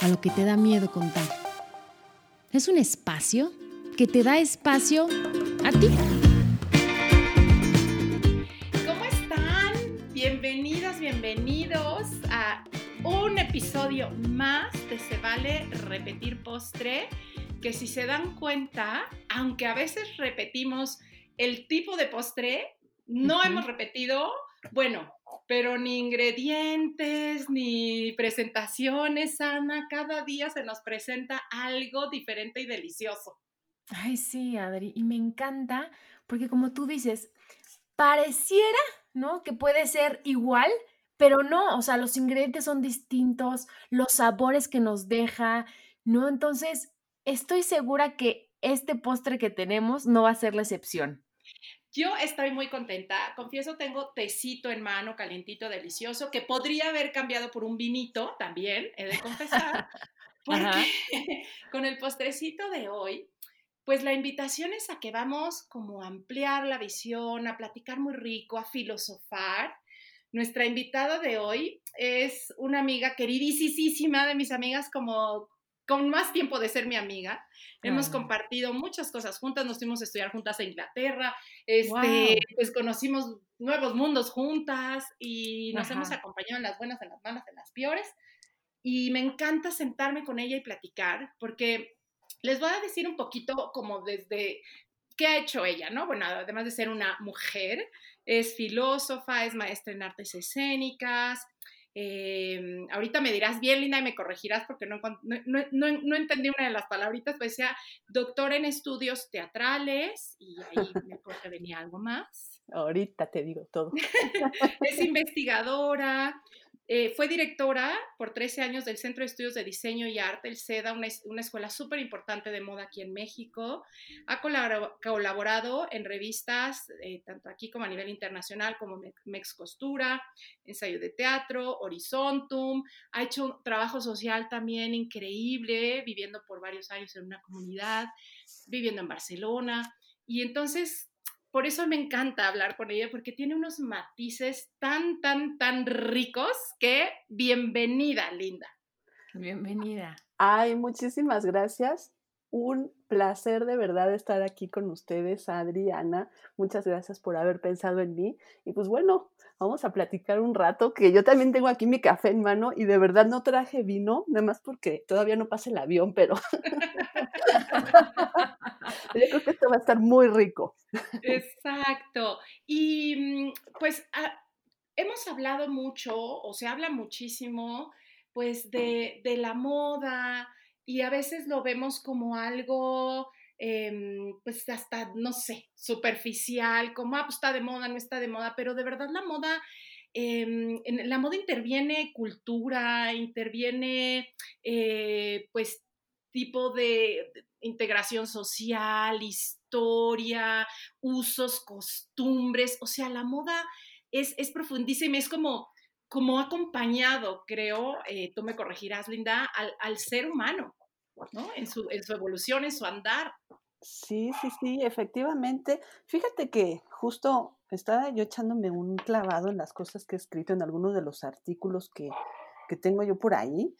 A lo que te da miedo contar. Es un espacio que te da espacio a ti. ¿Cómo están? Bienvenidas, bienvenidos a un episodio más de Se vale repetir postre, que si se dan cuenta, aunque a veces repetimos el tipo de postre, no hemos repetido, bueno, pero ni ingredientes, ni presentaciones, Ana, cada día se nos presenta algo diferente y delicioso. Ay, sí, Adri, y me encanta porque como tú dices, pareciera, ¿no? Que puede ser igual, pero no, o sea, los ingredientes son distintos, los sabores que nos deja, ¿no? Entonces, estoy segura que este postre que tenemos no va a ser la excepción. Yo estoy muy contenta. Confieso, tengo tecito en mano, calientito, delicioso, que podría haber cambiado por un vinito también, he de confesar. Porque Ajá. con el postrecito de hoy, pues la invitación es a que vamos como a ampliar la visión, a platicar muy rico, a filosofar. Nuestra invitada de hoy es una amiga queridísima de mis amigas como con más tiempo de ser mi amiga. Hemos Ah. compartido muchas cosas juntas, nos fuimos a estudiar juntas a Inglaterra, este, Guau. pues conocimos nuevos mundos juntas y nos hemos Ajá. acompañado en las buenas, en las malas, en las peores. Y me encanta sentarme con ella y platicar, porque les voy a decir un poquito como desde qué ha hecho ella, ¿no? Bueno, además de ser una mujer, es filósofa, es maestra en artes escénicas. Eh, ahorita me dirás bien, Linda, y me corregirás porque no, encont- no, no- no- no entendí una de las palabritas, pues decía doctora en estudios teatrales, y ahí me acuerdo que venía algo más Ahorita te digo todo. es investigadora, eh, fue directora por 13 años del Centro de Estudios de Diseño y Arte, el SEDA, una, es- una escuela súper importante de moda aquí en México. Ha colabora- colaborado en revistas, eh, tanto aquí como a nivel internacional, como Me- Mex Costura, Ensayo de Teatro, Horizontum. Ha hecho un trabajo social también increíble, viviendo por varios años en una comunidad, viviendo en Barcelona. Y entonces por eso me encanta hablar con ella, porque tiene unos matices tan, tan, tan ricos que bienvenida, Linda. Bienvenida. Ay, muchísimas gracias. Un placer de verdad estar aquí con ustedes, Adriana. Muchas gracias por haber pensado en mí. Y pues bueno, vamos a platicar un rato, que yo también tengo aquí mi café en mano y de verdad no traje vino, nada más porque todavía no pasa el avión, pero yo creo que esto va a estar muy rico. Exacto. Y mm, pues ah, hemos hablado mucho, o se habla muchísimo, pues de, de la moda y a veces lo vemos como algo, em, pues hasta, no sé, superficial, como, ah, pues está de moda, no está de moda, pero de verdad la moda... em, la moda interviene cultura, interviene eh, pues tipo de integración social, historia, usos, costumbres, o sea, la moda es, es profundísima, es como, como acompañado, creo, eh, tú me corregirás, Linda, al, ser humano, ¿no? En su, evolución, en su andar. Sí, sí, sí, efectivamente. Fíjate que justo estaba yo echándome un clavado en las cosas que he escrito en algunos de los artículos que, que tengo yo por ahí.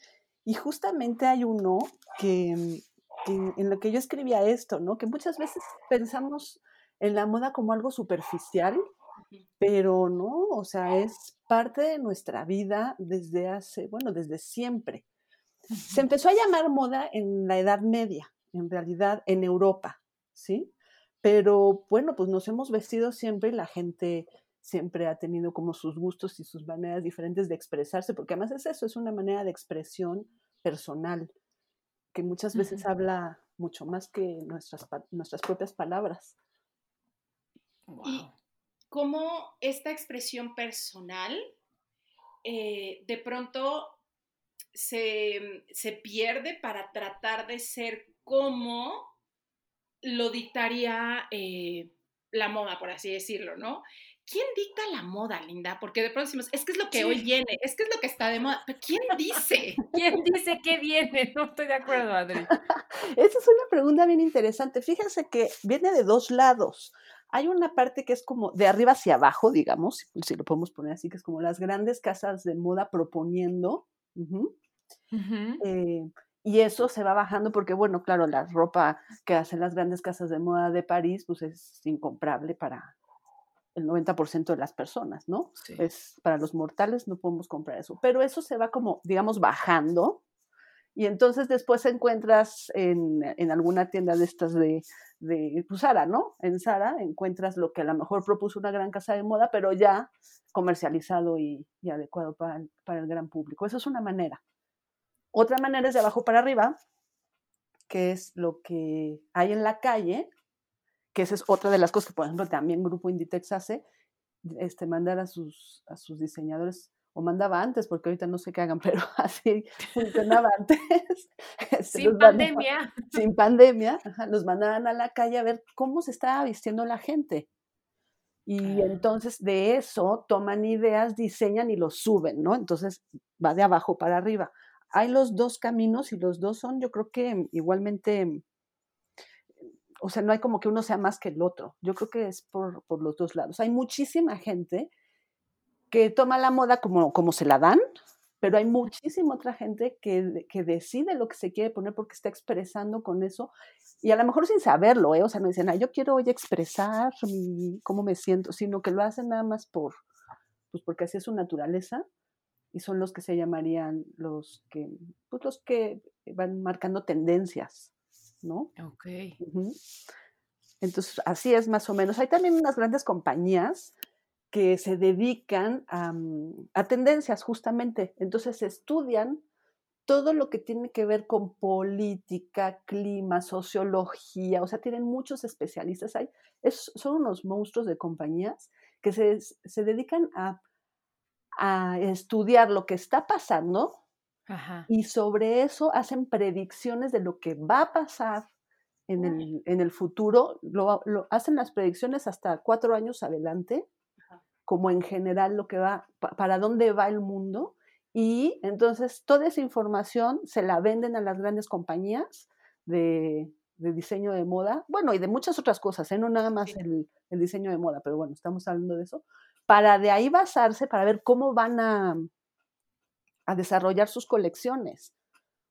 Y justamente hay uno que en lo que yo escribía esto, ¿no? Que muchas veces pensamos en la moda como algo superficial, pero no, o sea, es parte de nuestra vida desde hace, bueno, desde siempre. Se empezó a llamar moda en la Edad Media, en realidad en Europa, ¿sí? Pero bueno, pues nos hemos vestido siempre y la gente siempre ha tenido como sus gustos y sus maneras diferentes de expresarse, porque además es eso, es una manera de expresión personal, que muchas veces habla mucho más que nuestras, nuestras propias palabras. Y Wow. Cómo esta expresión personal, eh, de pronto se, se pierde para tratar de ser como lo dictaría eh, la moda, por así decirlo, ¿no? ¿Quién dicta la moda, Linda? Porque de pronto decimos, es que es lo que hoy viene, es que es lo que está de moda, pero ¿quién dice? ¿Quién dice que viene? No estoy de acuerdo, Adri. Esa es una pregunta bien interesante. Fíjense que viene de dos lados. Hay una parte que es como de arriba hacia abajo, digamos, si lo podemos poner así, que es como las grandes casas de moda proponiendo. Eh, y eso se va bajando porque, bueno, claro, la ropa que hacen las grandes casas de moda de París, pues es incomparable para, el 90% de las personas, ¿no? Es para los mortales no podemos comprar eso, pero eso se va como, digamos, bajando y entonces después encuentras en, en alguna tienda de estas de, de pues Sara, ¿no? En Sara encuentras lo que a lo mejor propuso una gran casa de moda, pero ya comercializado y, adecuado para el, para el gran público. Eso es una manera. Otra manera es de abajo para arriba, que es lo que hay en la calle, que esa es otra de las cosas que, por ejemplo, también Grupo Inditex hace, este, mandar a sus, a sus diseñadores, o mandaba antes, porque ahorita no sé qué hagan, pero así funcionaba antes. Este, sin pandemia. sin pandemia, los mandaban a la calle a ver cómo se estaba vistiendo la gente. Y entonces de eso toman ideas, diseñan y lo suben, ¿no? Entonces va de abajo para arriba. Hay los dos caminos y los dos son, yo creo que igualmente o sea, no hay como que uno sea más que el otro. Yo creo que es por, por los dos lados. Hay muchísima gente que toma la moda como, como se la dan, pero hay muchísima otra gente que, que, decide lo que se quiere poner porque está expresando con eso y a lo mejor sin saberlo, ¿eh? o sea, no dicen, ah, yo quiero hoy expresar cómo me siento, sino que lo hacen nada más por, pues porque así es su naturaleza y son los que se llamarían los que, pues los que van marcando tendencias. ¿no? Ok. Entonces, así es más o menos. Hay también unas grandes compañías que se dedican a, mm, a tendencias justamente. Entonces, estudian todo lo que tiene que ver con política, clima, sociología, o sea, tienen muchos especialistas ahí. son unos monstruos de compañías que se, se dedican a, a, estudiar lo que está pasando y sobre eso hacen predicciones de lo que va a pasar en el, en el futuro. Lo, lo, hacen las predicciones hasta cuatro años adelante, como en general lo que va, para dónde va el mundo. Y entonces toda esa información se la venden a las grandes compañías de, de diseño de moda, bueno, y de muchas otras cosas, ¿eh? no nada más el, el, diseño de moda, pero bueno, estamos hablando de eso, para de ahí basarse, para ver cómo van a, a desarrollar sus colecciones.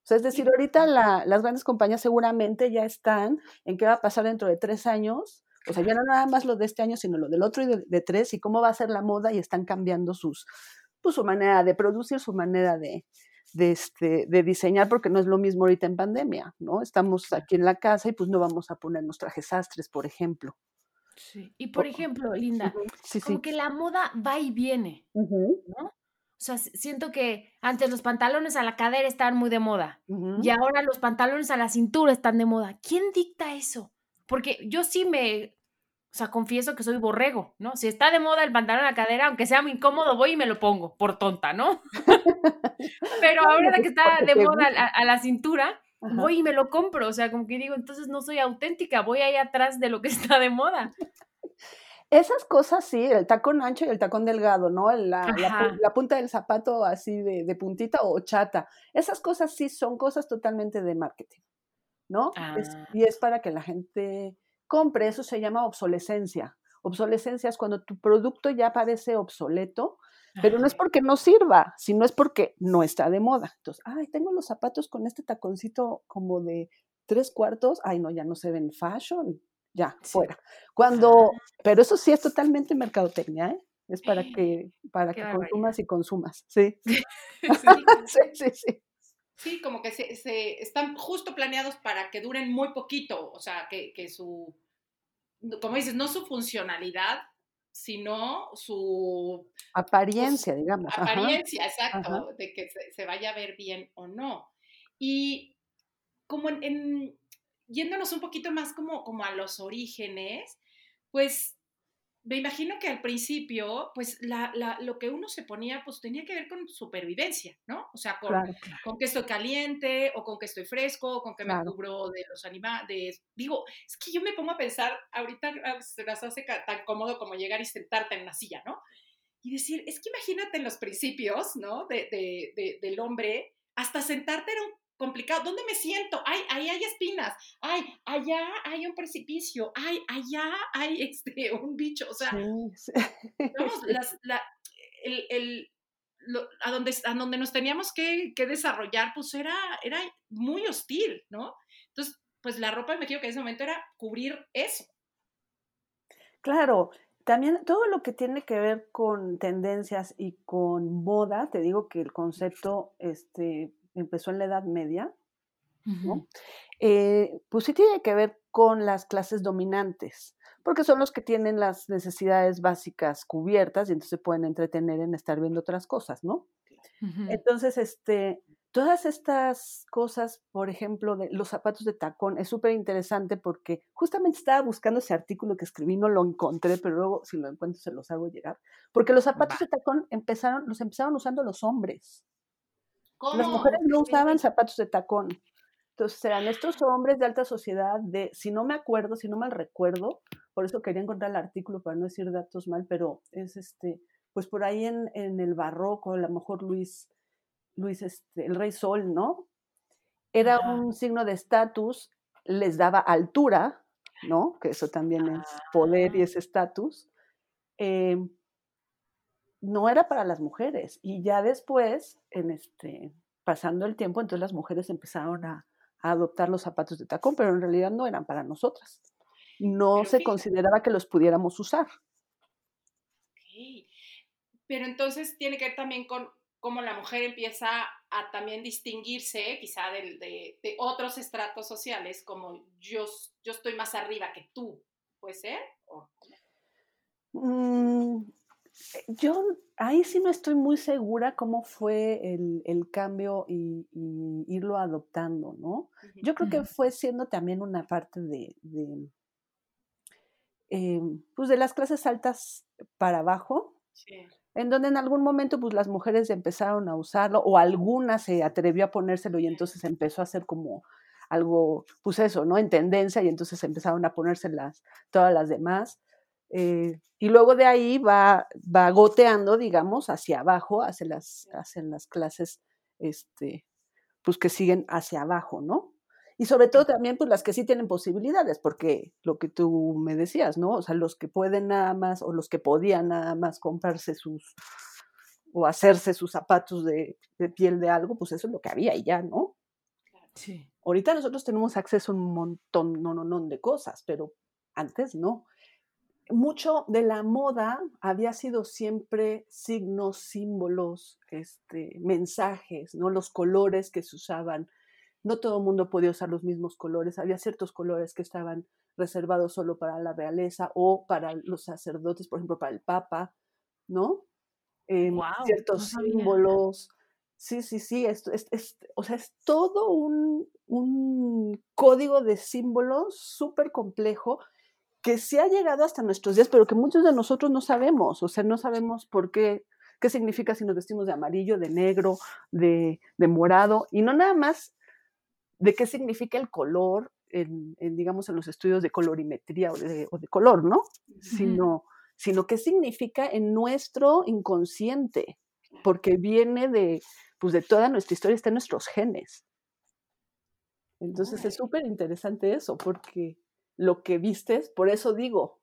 O sea, es decir, ahorita las grandes compañías seguramente ya están en qué va a pasar dentro de tres años. O sea, ya no nada más lo de este año, sino lo del otro y de, tres, y cómo va a ser la moda, y están cambiando sus, pues, su manera de producir, su manera de, de, este, de diseñar, porque no es lo mismo ahorita en pandemia, ¿no? Estamos aquí en la casa y pues no vamos a ponernos trajes sastres, por ejemplo. Sí. Y por ejemplo, Linda, como que la moda va y viene, ¿no? O sea, siento que antes los pantalones a la cadera estaban muy de moda y ahora los pantalones a la cintura están de moda. ¿Quién dicta eso? Porque yo sí me, o sea, confieso que soy borrego, ¿no? Si está de moda el pantalón a la cadera, aunque sea muy incómodo, voy y me lo pongo, por tonta, ¿no? Pero ahora que está de moda a, la cintura, voy y me lo compro. O sea, como que digo, entonces no soy auténtica, voy ahí atrás de lo que está de moda. Esas cosas sí, el tacón ancho y el tacón delgado, ¿no? La, la, punta del zapato así de, de, puntita o chata. Esas cosas sí son cosas totalmente de marketing, ¿no? Ah. y es para que la gente compre, eso se llama obsolescencia. Obsolescencia es cuando tu producto ya parece obsoleto, pero no es porque no sirva, sino es porque no está de moda. Entonces, ay, tengo los zapatos con este taconcito como de tres cuartos, ay, no, ya no se ven fashion, ya, fuera. Cuando, pero eso sí es totalmente mercadotecnia, ¿eh? Es para que, para que consumas y consumas, sí. sí, sí, sí. Sí, como que se, se, están justo planeados para que duren muy poquito, o sea, que, que su, como dices, no su funcionalidad, sino su apariencia, digamos. Apariencia, exacto, de que se, se, vaya a ver bien o no. Y como en, en, yéndonos un poquito más como, como a los orígenes, pues me imagino que al principio, pues la, la, lo que uno se ponía, pues tenía que ver con supervivencia, ¿no? O sea, con, con que estoy caliente, o con que estoy fresco, o con que me cubro de los animales. Digo, es que yo me pongo a pensar, ahorita ah, se las hace tan cómodo como llegar y sentarte en la silla, ¿no? Y decir, es que imagínate en los principios, ¿no? De, de, de, del hombre, hasta sentarte era un complicado. ¿Dónde me siento? Ay, ahí hay espinas. Ay, allá hay un precipicio. Ay, allá hay este, un bicho. O sea, vamos, las, la, el, el, lo, a, donde, a donde nos teníamos que, que, desarrollar, pues era, era muy hostil, ¿no? Entonces, pues la ropa, me dijo que en ese momento era cubrir eso. Claro, también todo lo que tiene que ver con tendencias y con moda, te digo que el concepto este, empezó en la Edad Media, eh, pues sí tiene que ver con las clases dominantes, porque son los que tienen las necesidades básicas cubiertas y entonces se pueden entretener en estar viendo otras cosas, ¿no? Entonces, este, todas estas cosas, por ejemplo, de los zapatos de tacón, es súper interesante porque justamente estaba buscando ese artículo que escribí, no lo encontré, pero luego si lo encuentro se los hago llegar, porque los zapatos de tacón empezaron, los empezaron usando los hombres. Las mujeres no usaban zapatos de tacón. Entonces eran estos hombres de alta sociedad, de, si no me acuerdo, si no mal recuerdo, por eso quería encontrar el artículo para no decir datos mal, pero es este, pues por ahí en, en el barroco, a lo mejor Luis, Luis, este, el rey Sol, ¿no? Era un signo de estatus, les daba altura, ¿no? Que eso también es poder y ah. es estatus. Eh, no era para las mujeres. Y ya después, en este, pasando el tiempo, entonces las mujeres empezaron a, adoptar los zapatos de tacón, pero en realidad no eran para nosotras. No se consideraba que los pudiéramos usar. Pero entonces tiene que ver también con cómo la mujer empieza a también distinguirse quizá de, de, otros estratos sociales, como yo, yo estoy más arriba que tú, ¿puede ser? Mm, yo ahí sí no estoy muy segura cómo fue el, cambio y, irlo adoptando, ¿no? Yo creo que fue siendo también una parte de, eh, pues de las clases altas para abajo, en donde en algún momento pues las mujeres empezaron a usarlo o alguna se atrevió a ponérselo y entonces empezó a ser como algo, pues eso, ¿no? En tendencia y entonces empezaron a ponérselas todas las demás. Eh, y luego de ahí va, va goteando, digamos, hacia abajo, hacia las, hacia las clases, este, pues que siguen hacia abajo, ¿no? Y sobre todo también, pues las que sí tienen posibilidades, porque lo que tú me decías, ¿no? O sea, los que pueden nada más, o los que podían nada más comprarse sus, o hacerse sus zapatos de, de piel de algo, pues eso es lo que había y ya, ¿no? Sí. Ahorita nosotros tenemos acceso a un montón, no, no, no, de cosas, pero antes no mucho de la moda había sido siempre signos, símbolos, este, mensajes, ¿no? Los colores que se usaban. No todo el mundo podía usar los mismos colores. Había ciertos colores que estaban reservados solo para la realeza o para los sacerdotes, por ejemplo, para el Papa, ¿no? Em, ciertos símbolos. Sí, sí, sí, esto es, o sea, es todo un, un código de símbolos súper complejo que se ha llegado hasta nuestros días, pero que muchos de nosotros no sabemos, o sea, no sabemos por qué, qué significa si nos vestimos de amarillo, de negro, de, morado, y no nada más de qué significa el color, en, digamos, en los estudios de colorimetría o de, color, ¿no? Sino, sino qué significa en nuestro inconsciente, porque viene de, pues de toda nuestra historia, está en nuestros genes. Entonces es súper interesante eso, porque lo que vistes, por eso digo,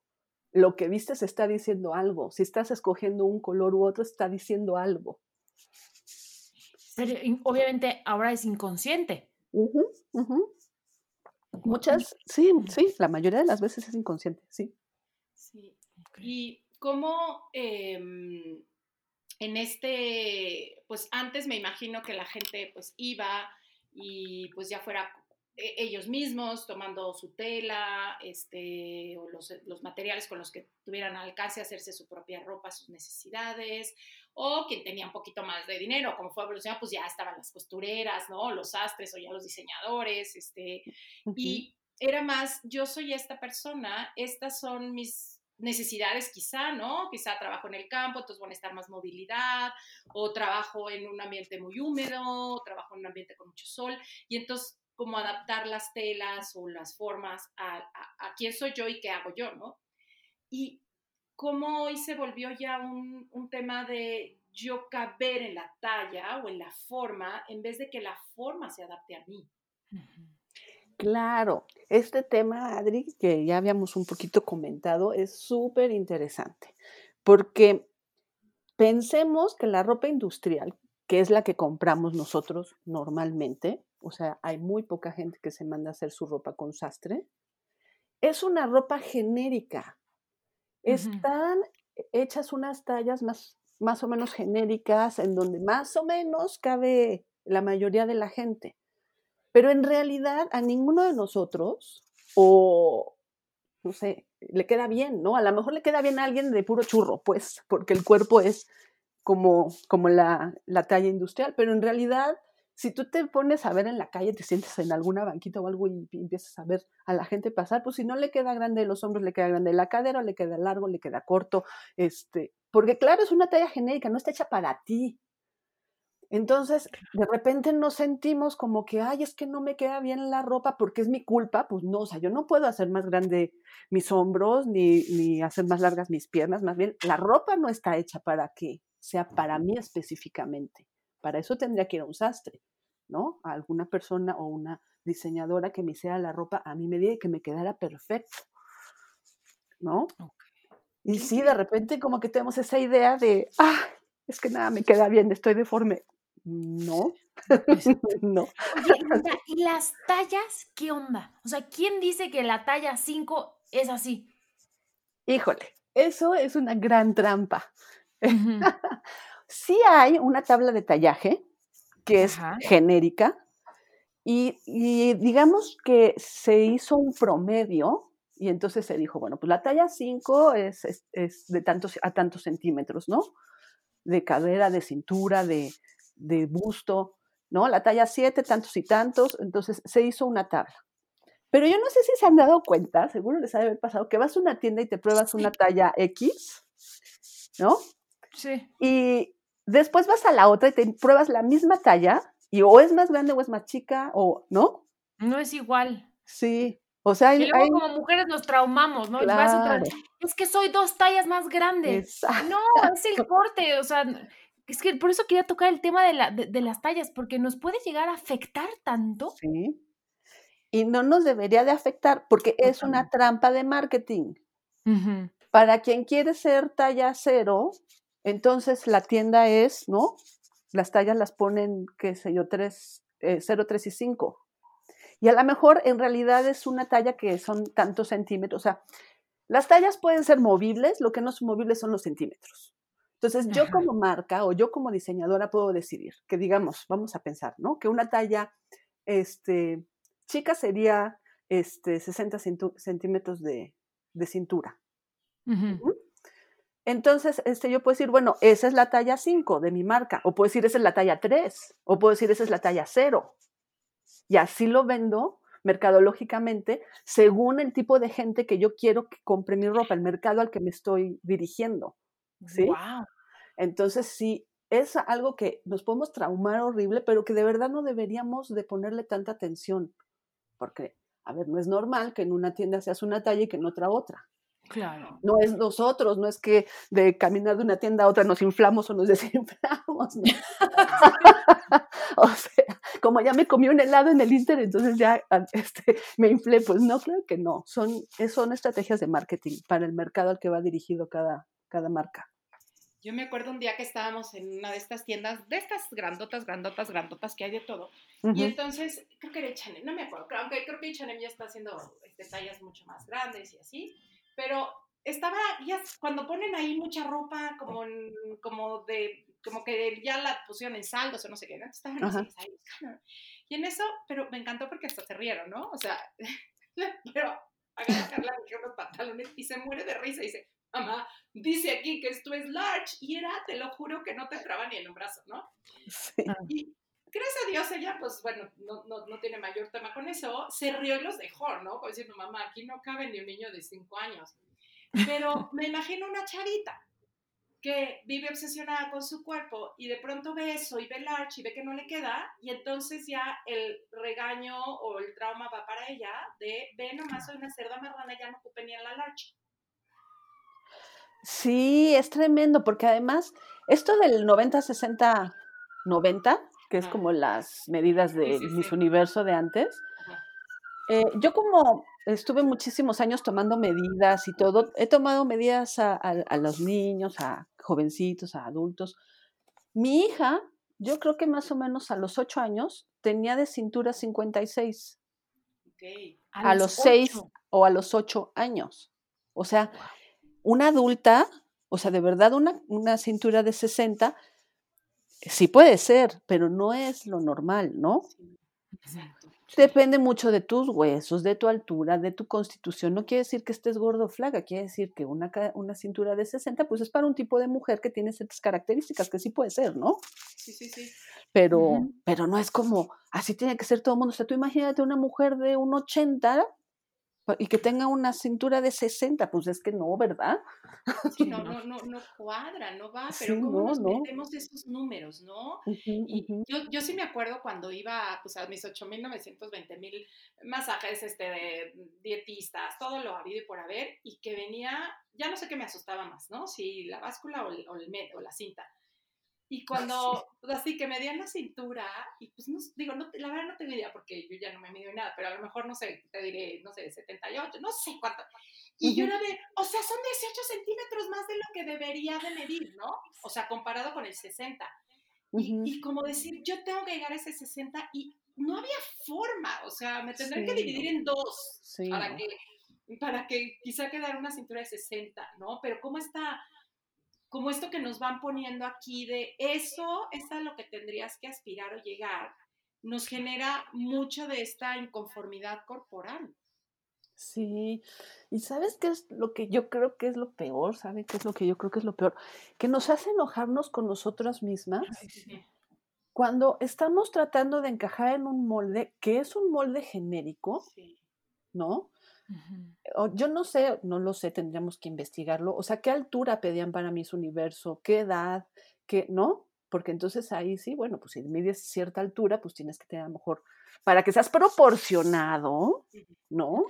lo que vistes está diciendo algo. Si estás escogiendo un color u otro, está diciendo algo. Pero obviamente ahora es inconsciente. Muchas, sí, sí, la mayoría de las veces es inconsciente, sí. Sí. Y cómo em, en este, pues antes me imagino que la gente pues iba y pues ya fuera ellos mismos tomando su tela, este, o los, los, materiales con los que tuvieran alcance, hacerse su propia ropa, sus necesidades, o quien tenía un poquito más de dinero, como fue evolucionando, pues ya estaban las costureras, ¿no? Los astres o ya los diseñadores, este, y era más, yo soy esta persona, estas son mis necesidades quizá, ¿no? Quizá trabajo en el campo, entonces van a necesitar más movilidad, o trabajo en un ambiente muy húmedo, o trabajo en un ambiente con mucho sol, y entonces como adaptar las telas o las formas a, a, quién soy yo y qué hago yo, ¿no? Y cómo hoy se volvió ya un, un tema de yo caber en la talla o en la forma en vez de que la forma se adapte a mí. Claro, este tema, Adri, que ya habíamos un poquito comentado, es súper interesante, porque pensemos que la ropa industrial, que es la que compramos nosotros normalmente, o sea, hay muy poca gente que se manda a hacer su ropa con sastre, es una ropa genérica. Están hechas unas tallas más, más o menos genéricas en donde más o menos cabe la mayoría de la gente. Pero en realidad a ninguno de nosotros, o no sé, le queda bien, ¿no? A lo mejor le queda bien a alguien de puro churro, pues, porque el cuerpo es como, como la, la talla industrial, pero en realidad si tú te pones a ver en la calle, te sientes en alguna banquita o algo y, empiezas a ver a la gente pasar, pues si no le queda grande los hombros, le queda grande la cadera, le queda largo, le queda corto, este, porque claro, es una talla genérica, no está hecha para ti. Entonces, de repente nos sentimos como que, ay, es que no me queda bien la ropa porque es mi culpa. Pues no, o sea, yo no puedo hacer más grande mis hombros ni, ni hacer más largas mis piernas. Más bien, la ropa no está hecha para que sea para mí específicamente. Para eso tendría que ir a un sastre, ¿no? A alguna persona o una diseñadora que me hiciera la ropa a mi medida y que me quedara perfecto, ¿no? Y sí, de repente como que tenemos esa idea de, ah, es que nada me queda bien, estoy deforme. No, no. ¿y las tallas qué onda? O sea, ¿quién dice que la talla 5 es así? Híjole, eso es una gran trampa. sí hay una tabla de tallaje que es genérica y, digamos que se hizo un promedio y entonces se dijo, bueno, pues la talla 5 es, es, de tantos a tantos centímetros, ¿no? De cadera, de cintura, de, de busto, ¿no? La talla 7, tantos y tantos, entonces se hizo una tabla. Pero yo no sé si se han dado cuenta, seguro les ha de haber pasado, que vas a una tienda y te pruebas una talla X, ¿no? Sí. Y después vas a la otra y te pruebas la misma talla y o es más grande o es más chica o, ¿no? No es igual. Sí. O sea, y luego como mujeres nos traumamos, ¿no? es que soy dos tallas más grandes. No, es el corte, o sea, es que por eso quería tocar el tema de, la, de, las tallas, porque nos puede llegar a afectar tanto. Sí. Y no nos debería de afectar porque es una trampa de marketing. Para quien quiere ser talla cero, entonces la tienda es, ¿no? Las tallas las ponen, qué sé yo, 3, 0, 3 y 5. Y a lo mejor en realidad es una talla que son tantos centímetros. O sea, las tallas pueden ser movibles, lo que no son movibles son los centímetros. Entonces, yo como marca o yo como diseñadora puedo decidir que, digamos, vamos a pensar, ¿no? Que una talla este, chica sería este, 60 centímetros de, cintura. Entonces, este, yo puedo decir, bueno, esa es la talla 5 de mi marca, o puedo decir, esa es la talla 3, o puedo decir, esa es la talla 0. Y así lo vendo mercadológicamente según el tipo de gente que yo quiero que compre mi ropa, el mercado al que me estoy dirigiendo. ¿sí? Entonces, sí, es algo que nos podemos traumar horrible, pero que de verdad no deberíamos de ponerle tanta atención, porque, a ver, no es normal que en una tienda seas una talla y que en otra otra. Claro. No es nosotros, no es que de caminar de una tienda a otra nos inflamos o nos desinflamos. o sea, como ya me comí un helado en el Inter, entonces ya ah, este, me inflé. Pues no, creo que no. Son, son estrategias de marketing para el mercado al que va dirigido cada, cada marca. Yo me acuerdo un día que estábamos en una de estas tiendas, de estas grandotas, grandotas, grandotas que hay de todo. Y entonces, creo que era Chanel, no me acuerdo, aunque creo que Chanel ya está haciendo este, tallas mucho más grandes y así. Pero estaba, ya cuando ponen ahí mucha ropa como, como de, como que ya la pusieron en saldos o no sé qué, ¿no? Estaban ahí, Y en eso, pero me encantó porque hasta se rieron, ¿no? O sea, pero agarra los pantalones y se muere de risa y dice, mamá, dice aquí que esto es large y era, te lo juro, que no te entraba ni en un brazo, ¿no? Sí. Y gracias a Dios ella, pues bueno, no, no, no, tiene mayor tema con eso, se rió y los dejó, ¿no? Como diciendo, mamá, aquí no cabe ni un niño de cinco años. Pero me imagino una chavita que vive obsesionada con su cuerpo y de pronto ve eso y ve el arch y ve que no le queda y entonces ya el regaño o el trauma va para ella de ve nomás soy una cerda marrana ya no ocupe ni en la larch. Sí, es tremendo porque además esto del 90-60-90, que es como las medidas de sí. Universo de antes, eh, yo como estuve muchísimos años tomando medidas y todo, he tomado medidas a, a- a los niños, a jovencitos, a adultos. Mi hija, yo creo que más o menos a los 8 años, tenía de cintura 56, Ok. a los 6 ocho. o a los 8 años. O sea, una adulta, o sea, de verdad una, una cintura de 60, sí puede ser, pero no es lo normal, ¿no? Exacto. Depende mucho de tus huesos, de tu altura, de tu constitución. No quiere decir que estés gordo o flaca, quiere decir que una, una cintura de 60, pues es para un tipo de mujer que tiene ciertas características, que sí puede ser, ¿no? Sí, sí, sí. Pero, pero no es como, así tiene que ser todo el mundo. O sea, tú imagínate una mujer de un 80 pa- y que tenga una cintura de 60, pues es que no, ¿verdad? Sí, no, no, no, no cuadra, no va, Sí, pero ¿cómo no, nos no. metemos esos números, no? Y yo, yo sí me acuerdo cuando iba pues, a mis 8.920 mil masajes este, de dietistas, todo lo habido y por haber, y que venía, ya no sé qué me asustaba más, ¿no? Si la báscula o, el, o, el med- o la cinta. Y cuando, pues, así que medían la cintura, y pues no, digo, no, la verdad no tengo idea porque yo ya no me mido nada, pero a lo mejor, no sé, te diré, no sé, 78, no sé cuánto. Y yo Ujú. era de, o sea, son 18 centímetros más de lo que debería de medir, ¿no? O sea, comparado con el 60. Y, Ujú. y como decir, yo tengo que llegar a ese 60 y no había forma, o sea, me tendré que Sí, dividir no. en dos Sí, para que, para que quizá quedara una cintura de 60, ¿no? Pero cómo está, como esto que nos van poniendo aquí de eso es a lo que tendrías que aspirar o llegar, nos genera mucho de esta inconformidad corporal. Sí, y ¿sabes qué es lo que yo creo que es lo peor? ¿Sabe qué es lo que yo creo que es lo peor? Que nos hace enojarnos con nosotras mismas cuando estamos tratando de encajar en un molde que es un molde genérico, Sí. ¿No? O yo no sé, no lo sé, tendríamos que investigarlo. O sea, ¿qué altura pedían para Miss Universo? ¿Qué edad? ¿Qué, no? Porque entonces ahí sí, bueno, pues si mides cierta altura, pues tienes que tener a lo mejor, para que seas proporcionado, ¿no?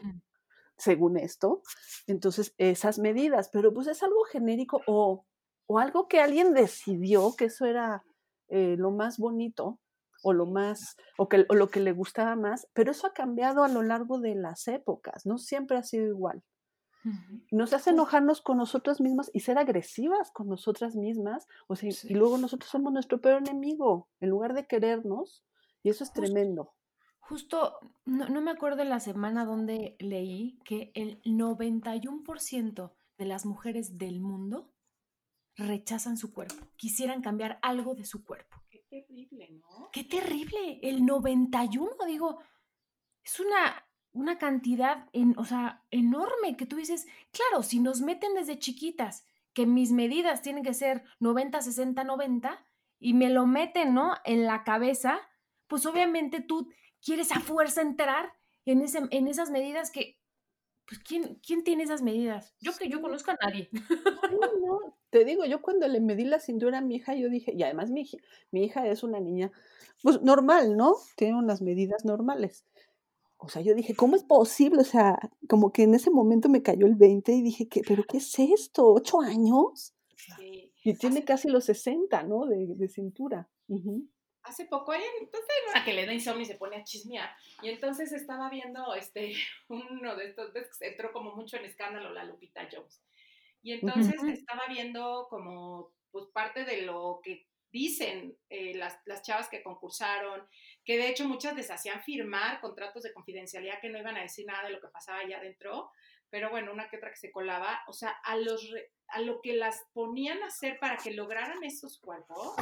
Según esto, entonces esas medidas, pero pues es algo genérico o, o algo que alguien decidió que eso era eh, lo más bonito o lo más, o, que, o lo que le gustaba más, pero eso ha cambiado a lo largo de las épocas, no siempre ha sido igual. Nos hace enojarnos con nosotras mismas y ser agresivas con nosotras mismas, o sea, y- Sí. y luego nosotros somos nuestro peor enemigo, en lugar de querernos, y eso es Justo. tremendo. Justo, no, no me acuerdo la semana donde leí que el 91% de las mujeres del mundo rechazan su cuerpo, quisieran cambiar algo de su cuerpo. Qué terrible, ¿no? ¡Qué terrible! El 91, digo, es una, una cantidad, en, o sea, enorme que tú dices, claro, si nos meten desde chiquitas, que mis medidas tienen que ser 90, 60, 90, y me lo meten, ¿no? En la cabeza, pues obviamente tú quieres a fuerza entrar en, ese, en esas medidas que, pues, ¿quién, ¿quién tiene esas medidas? Yo que yo conozco a nadie. Sí, no, te digo, yo cuando le medí la cintura a mi hija, yo dije, y además mi, hij- mi hija es una niña, pues normal, ¿no? Tiene unas medidas normales. O sea, yo dije, ¿cómo es posible? O sea, como que en ese momento me cayó el 20 y dije, ¿qué, ¿pero qué es esto? ¿Ocho años? Sí. Y tiene casi los 60, ¿no? De, de cintura. Hace poco hay entonces una que le da insomnio y se pone a chismear y entonces estaba viendo este uno de estos entró como mucho en escándalo la Lupita Jones y entonces estaba viendo como pues parte de lo que dicen eh, las, las chavas que concursaron que de hecho muchas les hacían firmar contratos de confidencialidad que no iban a decir nada de lo que pasaba allá adentro pero bueno una que otra que se colaba o sea a los a lo que las ponían a hacer para que lograran esos cuerpos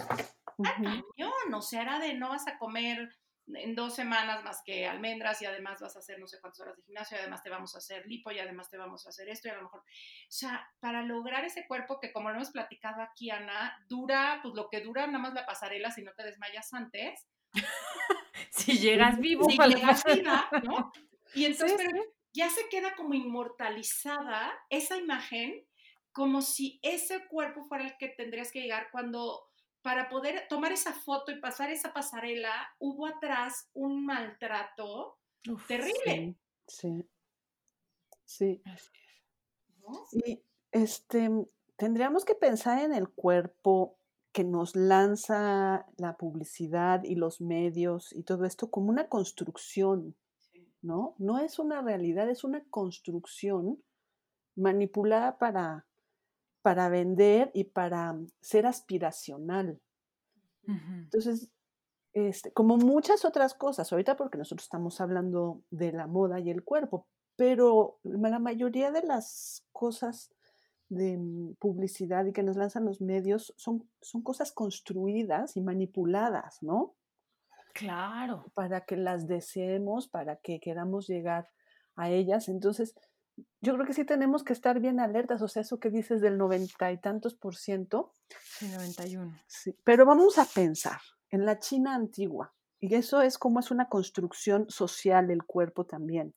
Ujú. cañón, o sea, era de no vas a comer en dos semanas más que almendras y además vas a hacer no sé cuántas horas de gimnasio y además te vamos a hacer lipo y además te vamos a hacer esto y a lo mejor, o sea, para lograr ese cuerpo que como lo hemos platicado aquí, Ana, dura, pues lo que dura nada más la pasarela si no te desmayas antes, Si llegas vivo, si la llegas viva, ¿no? Y entonces, Sí, pero, ya se queda como inmortalizada esa imagen, como si ese cuerpo fuera el que tendrías que llegar cuando para poder tomar esa foto y pasar esa pasarela, hubo atrás un maltrato terrible. Sí, sí. Y este, tendríamos que pensar en el cuerpo que nos lanza la publicidad y los medios y todo esto como una construcción, ¿no? No es una realidad, es una construcción manipulada para, para vender y para ser aspiracional. Entonces, este, como muchas otras cosas, ahorita porque nosotros estamos hablando de la moda y el cuerpo, pero la mayoría de las cosas de mm, publicidad y que nos lanzan los medios son, son cosas construidas y manipuladas, ¿no? Claro. Para que las deseemos, para que queramos llegar a ellas. Entonces, yo creo que sí tenemos que estar bien alertas, o sea, eso que dices del noventa y tantos por ciento. Sí, 91. Sí, pero vamos a pensar en la China antigua, y eso es como es una construcción social el cuerpo también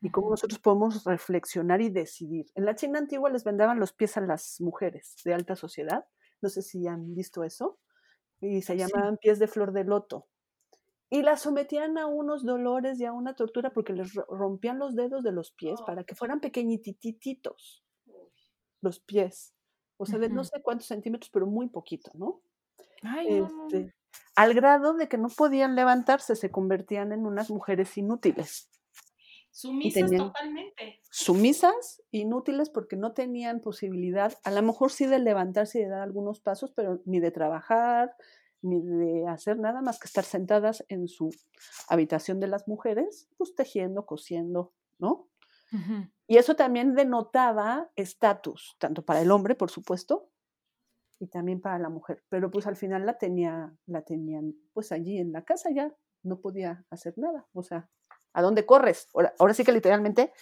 y cómo nosotros podemos reflexionar y decidir. En la China antigua les vendaban los pies a las mujeres de alta sociedad, no sé si han visto eso, y se llamaban pies de flor de loto. Y las sometían a unos dolores y a una tortura porque les rompían los dedos de los pies para que fueran pequeñitititos los pies. O sea, de no sé cuántos centímetros, pero muy poquito, ¿no? este, Al grado de que no podían levantarse, se convertían en unas mujeres inútiles. Sumisas totalmente. Sumisas, inútiles porque no tenían posibilidad, a lo mejor sí de levantarse y de dar algunos pasos, pero ni de trabajar, ni de hacer nada más que estar sentadas en su habitación de las mujeres, pues tejiendo, cosiendo, ¿no? Y eso también denotaba estatus, tanto para el hombre, por supuesto, y también para la mujer. Pero pues al final la tenía, la tenían pues allí en la casa ya, no podía hacer nada. O sea, ¿A dónde corres? Ahora, sí que literalmente,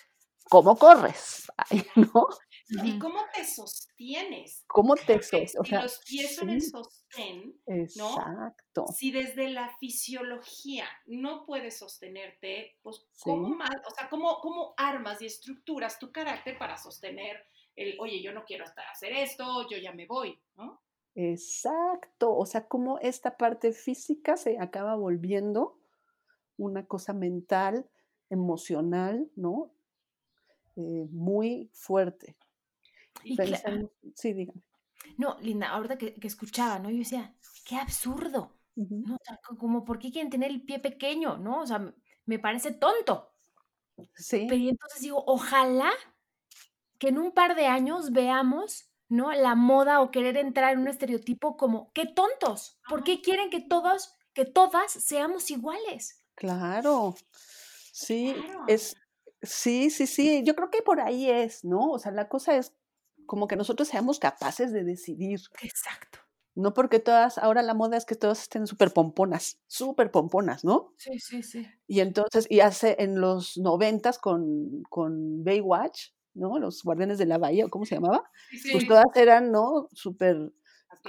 ¿cómo corres? ¿no? ¿Y cómo te sostienes? ¿Cómo te sostienes? si los pies son el sostén, Exacto. Si desde la fisiología no puedes sostenerte, pues ¿cómo más? O sea, ¿cómo, ¿cómo armas y estructuras tu carácter para sostener el, oye, yo no quiero hasta hacer esto, yo ya me voy, ¿no? Exacto. O sea, cómo esta parte física se acaba volviendo una cosa mental, emocional, ¿no? Eh, muy fuerte. Sí, dígame. No, Linda, ahorita que, escuchaba, ¿no? Yo decía, qué absurdo, ¿no? como, ¿por qué quieren tener el pie pequeño, no? O sea, me parece tonto. Sí. Pero entonces digo, ojalá que en un par de años veamos, ¿no? La moda o querer entrar en un estereotipo como, qué tontos, ¿por qué quieren que todos, que todas seamos iguales? Claro, sí, es, sí, sí, sí, yo creo que por ahí es, ¿no? O sea, la cosa es como que nosotros seamos capaces de decidir. Exacto. No porque todas, ahora la moda es que todas estén súper pomponas, súper pomponas, ¿no? Sí, sí, sí. Y entonces, y hace en los noventas con, con Baywatch, ¿no? Los Guardianes de la Bahía, ¿cómo se llamaba? Pues todas eran, ¿no? Súper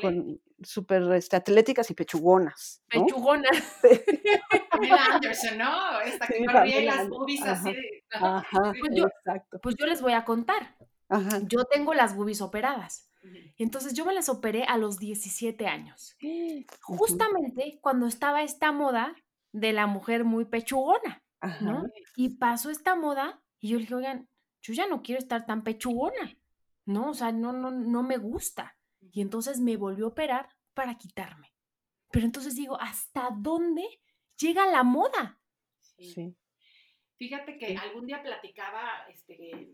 con súper este, atléticas y pechugonas. Pechugonas. Anderson, ¿no? Esta que corría las boobies así. Ajá, pues, yo, exacto. pues yo les voy a contar. Ajá. Yo tengo las boobies operadas. Entonces yo me las operé a los 17 años. Justamente cuando estaba esta moda de la mujer muy pechugona, ¿no? Y pasó esta moda y yo le dije, oigan, yo ya no quiero estar tan pechugona, ¿no? O sea, no, no, no me gusta. Y entonces me volvió a operar para quitarme. Pero entonces digo, ¿hasta dónde llega la moda? Sí. Fíjate que algún día platicaba este,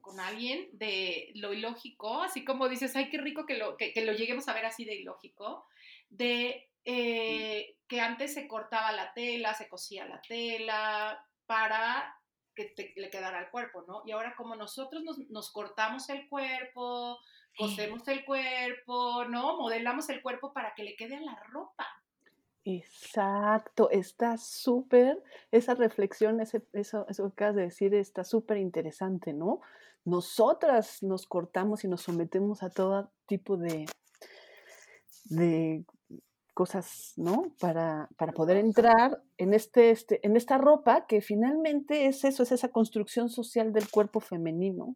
con alguien de lo ilógico, así como dices, ay, qué rico que lo, que, lo lleguemos a ver así de ilógico, de eh, que antes se cortaba la tela, se cosía la tela para que le quedara al cuerpo, ¿no? Y ahora como nosotros nos, nos cortamos el cuerpo, cosemos el cuerpo, ¿no? Modelamos el cuerpo para que le quede a la ropa. Exacto, está súper, esa reflexión, ese, eso, eso que acabas de decir está súper interesante, ¿no? Nosotras nos cortamos y nos sometemos a todo tipo de, de cosas, ¿no? Para, para poder entrar en, este, este, en esta ropa que finalmente es eso, es esa construcción social del cuerpo femenino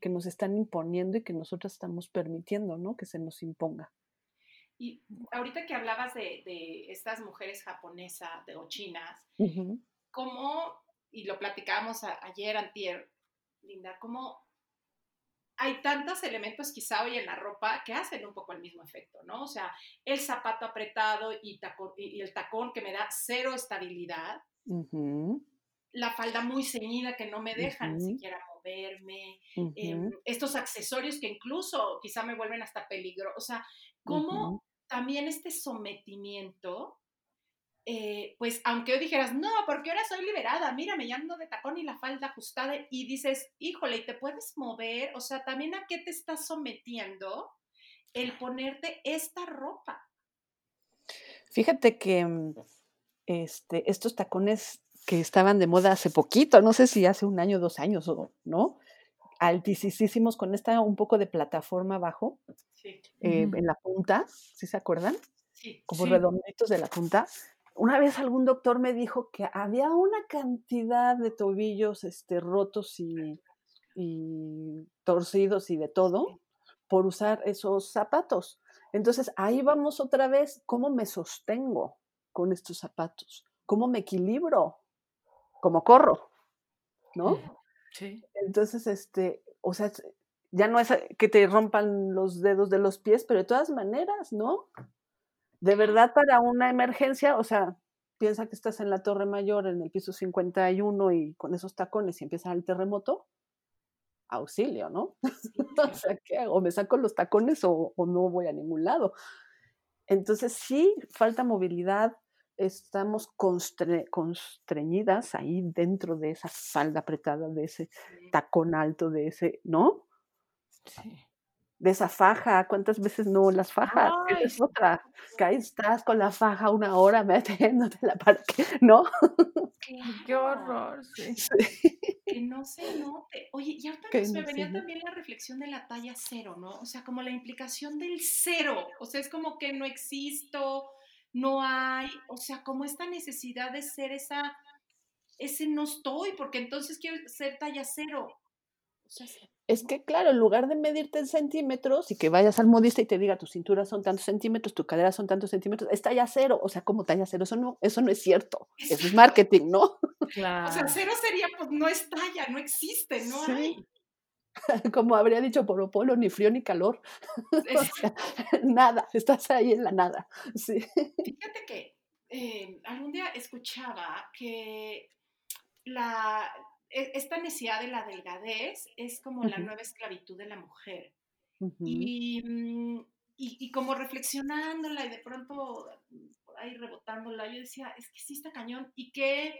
que nos están imponiendo y que nosotros estamos permitiendo, ¿no? Que se nos imponga. Y ahorita que hablabas de, de estas mujeres japonesas de, o chinas, ¿cómo, y lo platicábamos ayer, antier, Linda, cómo hay tantos elementos quizá hoy en la ropa que hacen un poco el mismo efecto, ¿no? O sea, el zapato apretado y, y el tacón que me da cero estabilidad, la falda muy ceñida que no me deja ni siquiera moverme, em, estos accesorios que incluso quizá me vuelven hasta peligrosos, o sea, cómo también este sometimiento eh, pues aunque hoy dijeras, no, porque ahora soy liberada, mírame, ya ando de tacón y la falda ajustada, y dices, híjole, y te puedes mover, o sea, también a qué te estás sometiendo el ponerte esta ropa. Fíjate que mm, este, estos tacones que estaban de moda hace poquito, no sé si hace un año, dos años, o ¿no? Altísimos con esta un poco de plataforma abajo, eh, en la punta, ¿sí se acuerdan? Sí. Como redonditos de la punta una vez algún doctor me dijo que había una cantidad de tobillos este, rotos y, torcidos y de todo por usar esos zapatos. Entonces ahí vamos otra vez, ¿cómo me sostengo con estos zapatos? ¿Cómo me equilibro? ¿Cómo corro? ¿No? Sí. Entonces, este, o sea, ya no es que te rompan los dedos de los pies, pero de todas maneras, ¿no? De verdad para una emergencia, o sea, piensa que estás en la Torre Mayor, en el piso 51 y con esos tacones y empieza el terremoto, auxilio, ¿no? o sea, ¿qué hago? ¿Me saco los tacones o, no voy a ningún lado? Entonces, sí, falta movilidad, estamos constreñidas ahí dentro de esa falda apretada, de ese tacón alto, de ese, ¿no? Sí de esa faja, ¿cuántas veces no las fajas? es otra, que ahí estás con la faja una hora metiéndotela para que, ¿no? Qué horror, sí. Que no se note. Oye, y ahorita me venía también la reflexión de la talla cero, ¿no? O sea, como la implicación del cero. O sea, es como que no existo, no hay, o sea, como esta necesidad de ser esa, ese no estoy, porque entonces quiero ser talla cero. O sea, es que, claro, en lugar de medirte en centímetros y que vayas al modista y te diga tu cintura son tantos centímetros, tu cadera son tantos centímetros, es talla cero. O sea, como talla cero, eso no, eso no es cierto. Eso es marketing, ¿no? Claro. O sea, cero sería, pues no es talla, no existe, no hay. Como habría dicho Polo Polo, ni frío ni calor. o sea, nada, estás ahí en la nada. Sí. Fíjate que eh, algún día escuchaba que la, esta necesidad de la delgadez es como la nueva esclavitud de la mujer. Mm, y, y, como reflexionándola y de pronto por ahí rebotándola, yo decía, es que sí está cañón y qué,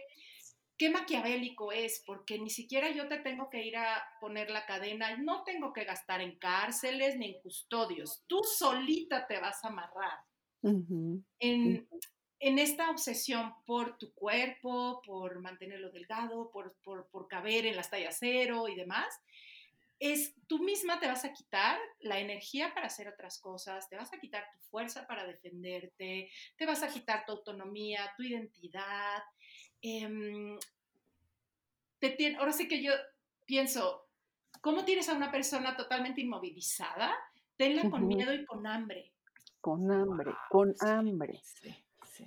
qué maquiavélico es, porque ni siquiera yo te tengo que ir a poner la cadena, no tengo que gastar en cárceles ni en custodios, tú solita te vas a amarrar. en, en esta obsesión por tu cuerpo, por mantenerlo delgado, por, por, caber en las tallas cero y demás, es tú misma te vas a quitar la energía para hacer otras cosas, te vas a quitar tu fuerza para defenderte, te vas a quitar tu autonomía, tu identidad. Em, te ahora sí que yo pienso, ¿cómo tienes a una persona totalmente inmovilizada? Tenla con miedo y con hambre. Con hambre, con hambre.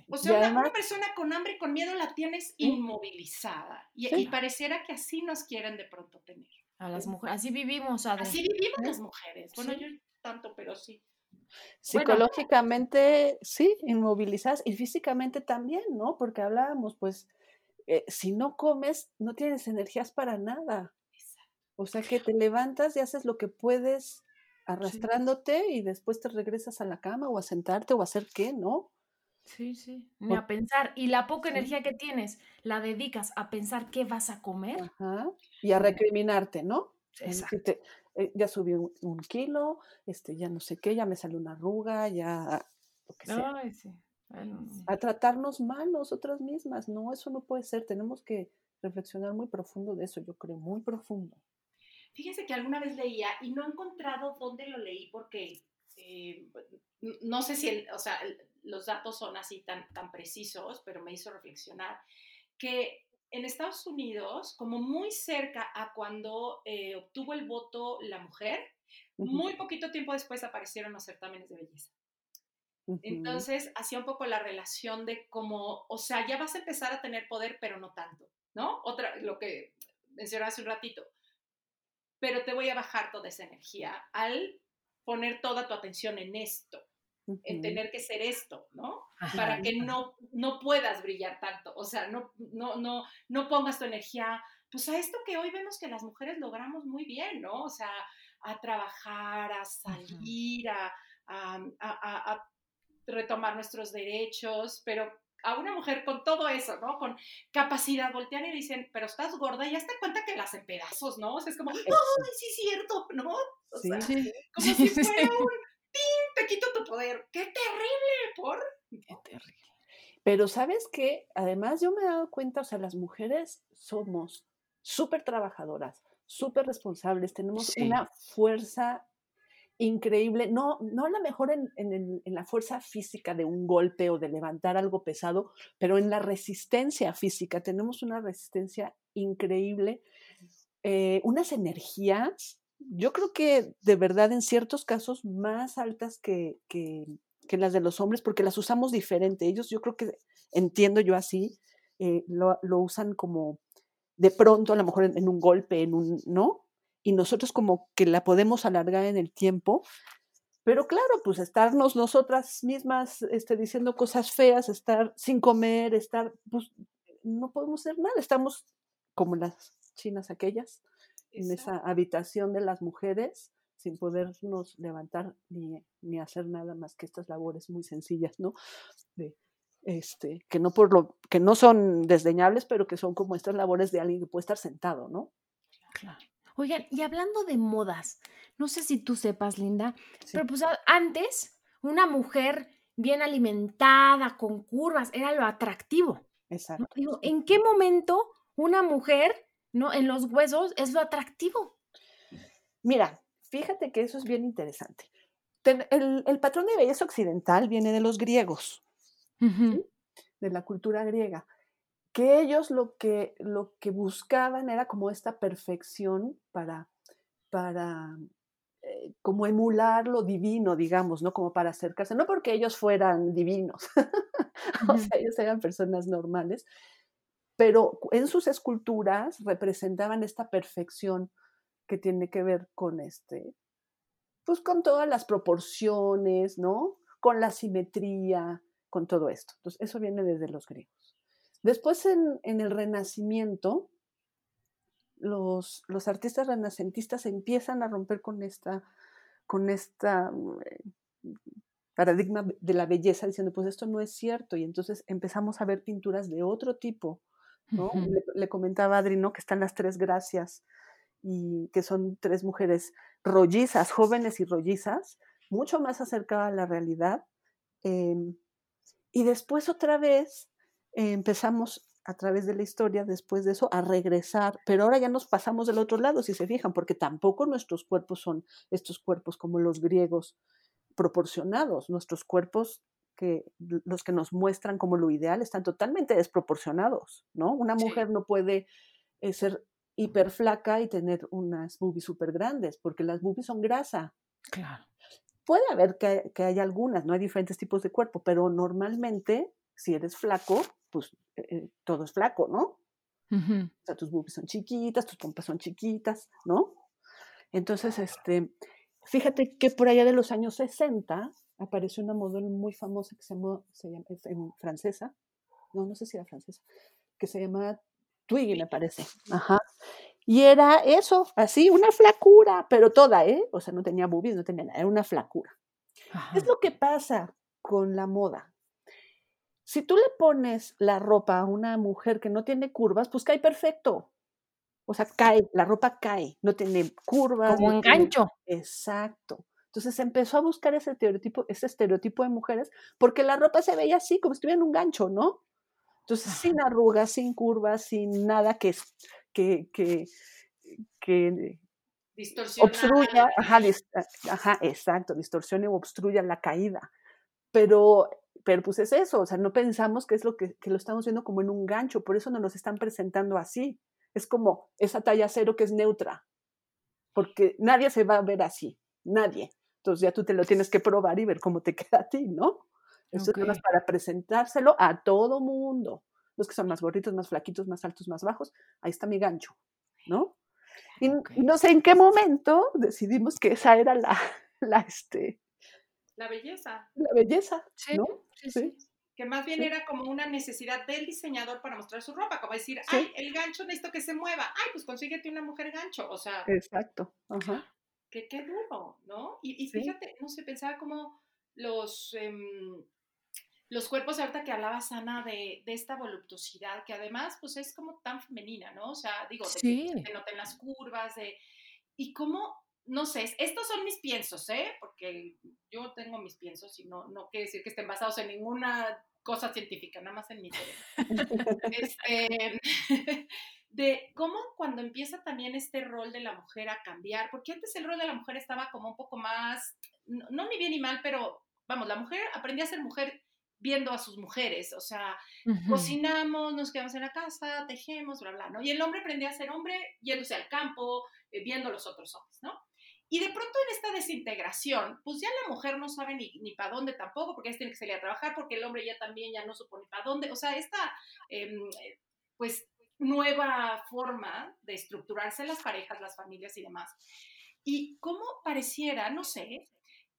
O sea, una, persona con hambre y con miedo la tienes inmovilizada. Y, pareciera que así nos quieren de pronto tener. A las mujeres, así vivimos, Así vivimos las mujeres. Bueno, yo tanto, pero sí. Psicológicamente, sí, inmovilizadas y físicamente también, ¿no? Porque hablábamos, pues, eh, si no comes, no tienes energías para nada. O sea que te levantas y haces lo que puedes arrastrándote y después te regresas a la cama o a sentarte o a hacer qué, ¿no? Sí, sí. Ni a pensar. Y la poca energía que tienes, la dedicas a pensar qué vas a comer. Ajá. Y a recriminarte, ¿no? Exacto. Eh, ya subí un, kilo, este, ya no sé qué, ya me salió una arruga, ya Ay, sí. A tratarnos mal nosotras mismas. No, eso no puede ser. Tenemos que reflexionar muy profundo de eso, yo creo, muy profundo. Fíjense que alguna vez leía y no he encontrado dónde lo leí porque eh, no sé si, el, o sea, los datos son así tan, tan precisos, pero me hizo reflexionar, que en Estados Unidos, como muy cerca a cuando eh, obtuvo el voto la mujer, muy poquito tiempo después aparecieron los certámenes de belleza. Entonces, hacía un poco la relación de cómo, o sea, ya vas a empezar a tener poder, pero no tanto, ¿no? Otra, lo que mencioné hace un ratito, pero te voy a bajar toda esa energía al poner toda tu atención en esto, en tener que ser esto, ¿no? Para que no, no puedas brillar tanto, o sea, no, no, no, no pongas tu energía, pues a esto que hoy vemos que las mujeres logramos muy bien, ¿no? O sea, a trabajar, a salir, a, a, retomar nuestros derechos, pero a una mujer con todo eso, ¿no? Con capacidad, voltean y dicen, pero estás gorda y ya te cuenta que las en pedazos, ¿no? O sea, es como, ¡ay, sí es cierto! ¿No? O sea, como si fuera un, quito tu poder. ¡Qué terrible! ¿Por? Qué terrible. Pero ¿sabes qué? Además yo me he dado cuenta, o sea, las mujeres somos súper trabajadoras, súper responsables, tenemos una fuerza increíble, no, no a lo mejor en, en, la fuerza física de un golpe o de levantar algo pesado, pero en la resistencia física tenemos una resistencia increíble, eh, unas energías, yo creo que de verdad en ciertos casos más altas que, que, que las de los hombres, porque las usamos diferente. Ellos yo creo que, entiendo yo así, eh, lo, lo usan como de pronto, a lo mejor en, un golpe, en un, ¿no? Y nosotros como que la podemos alargar en el tiempo, pero claro, pues estarnos nosotras mismas este, diciendo cosas feas, estar sin comer, estar, pues no podemos hacer nada, estamos como las chinas aquellas, en esa habitación de las mujeres, sin podernos levantar ni, ni, hacer nada más que estas labores muy sencillas, ¿no? De, este, que no por lo, que no son desdeñables, pero que son como estas labores de alguien que puede estar sentado, ¿no? Claro. Oigan, y hablando de modas, no sé si tú sepas, Linda, pero pues antes una mujer bien alimentada, con curvas, era lo atractivo. Exacto. Digo, ¿en qué momento una mujer, ¿no? En los huesos es lo atractivo. Mira, fíjate que eso es bien interesante. El, el patrón de belleza occidental viene de los griegos de la cultura griega, que ellos lo que, lo que buscaban era como esta perfección para, para eh, como emular lo divino, digamos, ¿no? Como para acercarse, no porque ellos fueran divinos, o sea, ellos eran personas normales, pero en sus esculturas representaban esta perfección que tiene que ver con este, pues con todas las proporciones, ¿no? Con la simetría, con todo esto. Entonces, eso viene desde los griegos. Después, en, el Renacimiento, los, artistas renacentistas empiezan a romper con esta, con esta eh, paradigma de la belleza, diciendo, pues esto no es cierto. Y entonces empezamos a ver pinturas de otro tipo. ¿No? le, comentaba a Adri, ¿no? Que están las tres gracias y que son tres mujeres rollizas, jóvenes y rollizas, mucho más acercadas a la realidad. Em, y después otra vez eh, empezamos a través de la historia, después de eso, a regresar, pero ahora ya nos pasamos del otro lado, si se fijan, porque tampoco nuestros cuerpos son estos cuerpos como los griegos proporcionados, nuestros cuerpos que los que nos muestran como lo ideal están totalmente desproporcionados, ¿no? Una mujer no puede eh, ser hiper flaca y tener unas boobies súper grandes, porque las boobies son grasa. Claro puede haber que, que haya algunas, no hay diferentes tipos de cuerpo, pero normalmente, si eres flaco, pues eh, eh, todo es flaco, ¿no? O sea, tus boobies son chiquitas, tus pompas son chiquitas, ¿no? Entonces, este, fíjate que por allá de los años 60 apareció una modelo muy famosa que se llama, se llama francesa, no, no sé si era francesa, que se llama Twiggy, me parece. Ajá. Y era eso, así, una flacura, pero toda, ¿eh? O sea, no tenía boobies, no tenía nada, era una flacura. Es lo que pasa con la moda. Si tú le pones la ropa a una mujer que no tiene curvas, pues cae perfecto. O sea, cae, la ropa cae, no tiene curvas. Como un gancho. Exacto. Entonces empezó a buscar ese estereotipo, ese estereotipo de mujeres, porque la ropa se veía así, como si estuviera en un gancho, ¿no? Entonces, sin arrugas, sin curvas, sin nada que que, que, que obstruya, ajá, ajá, exacto, distorsione o obstruya la caída. Pero, pero pues es eso, o sea, no pensamos que es lo que, que lo estamos viendo como en un gancho, por eso nos los están presentando así. Es como esa talla cero que es neutra, porque nadie se va a ver así, nadie. Entonces ya tú te lo tienes que probar y ver cómo te queda a ti, ¿no? Eso es más para presentárselo a todo mundo. Los que son más gorditos, más flaquitos, más altos, más bajos, ahí está mi gancho, ¿no? Y no sé en qué momento decidimos que esa era la, la, este, la belleza. La belleza, ¿no? Sí, sí. Que más bien era como una necesidad del diseñador para mostrar su ropa, como decir, ay, el gancho necesito que se mueva, ay, pues consíguete una mujer gancho, o sea. Exacto, ajá. Que qué duro, ¿no? Y, fíjate, no sé, pensaba como los, em, los cuerpos, ahorita que hablaba Sana de, de, esta voluptuosidad, que además, pues es como tan femenina, ¿no? O sea, digo, de que se noten las curvas, de, y cómo no sé, estos son mis piensos, ¿eh? Porque yo tengo mis piensos y no, no quiere decir que estén basados en ninguna cosa científica, nada más en mi este, de cómo cuando empieza también este rol de la mujer a cambiar, porque antes el rol de la mujer estaba como un poco más, no, ni bien ni mal, pero vamos, la mujer aprendía a ser mujer viendo a sus mujeres, o sea, cocinamos, nos quedamos en la casa, tejemos, bla, bla, ¿no? Y el hombre aprendía a ser hombre yéndose al campo, eh, viendo a los otros hombres, ¿no? Y de pronto en esta desintegración, pues ya la mujer no sabe ni, ni para dónde tampoco, porque ella tiene que salir a trabajar, porque el hombre ya también ya no supone para dónde. O sea, esta, em, pues, nueva forma de estructurarse las parejas, las familias y demás. Y cómo pareciera, no sé,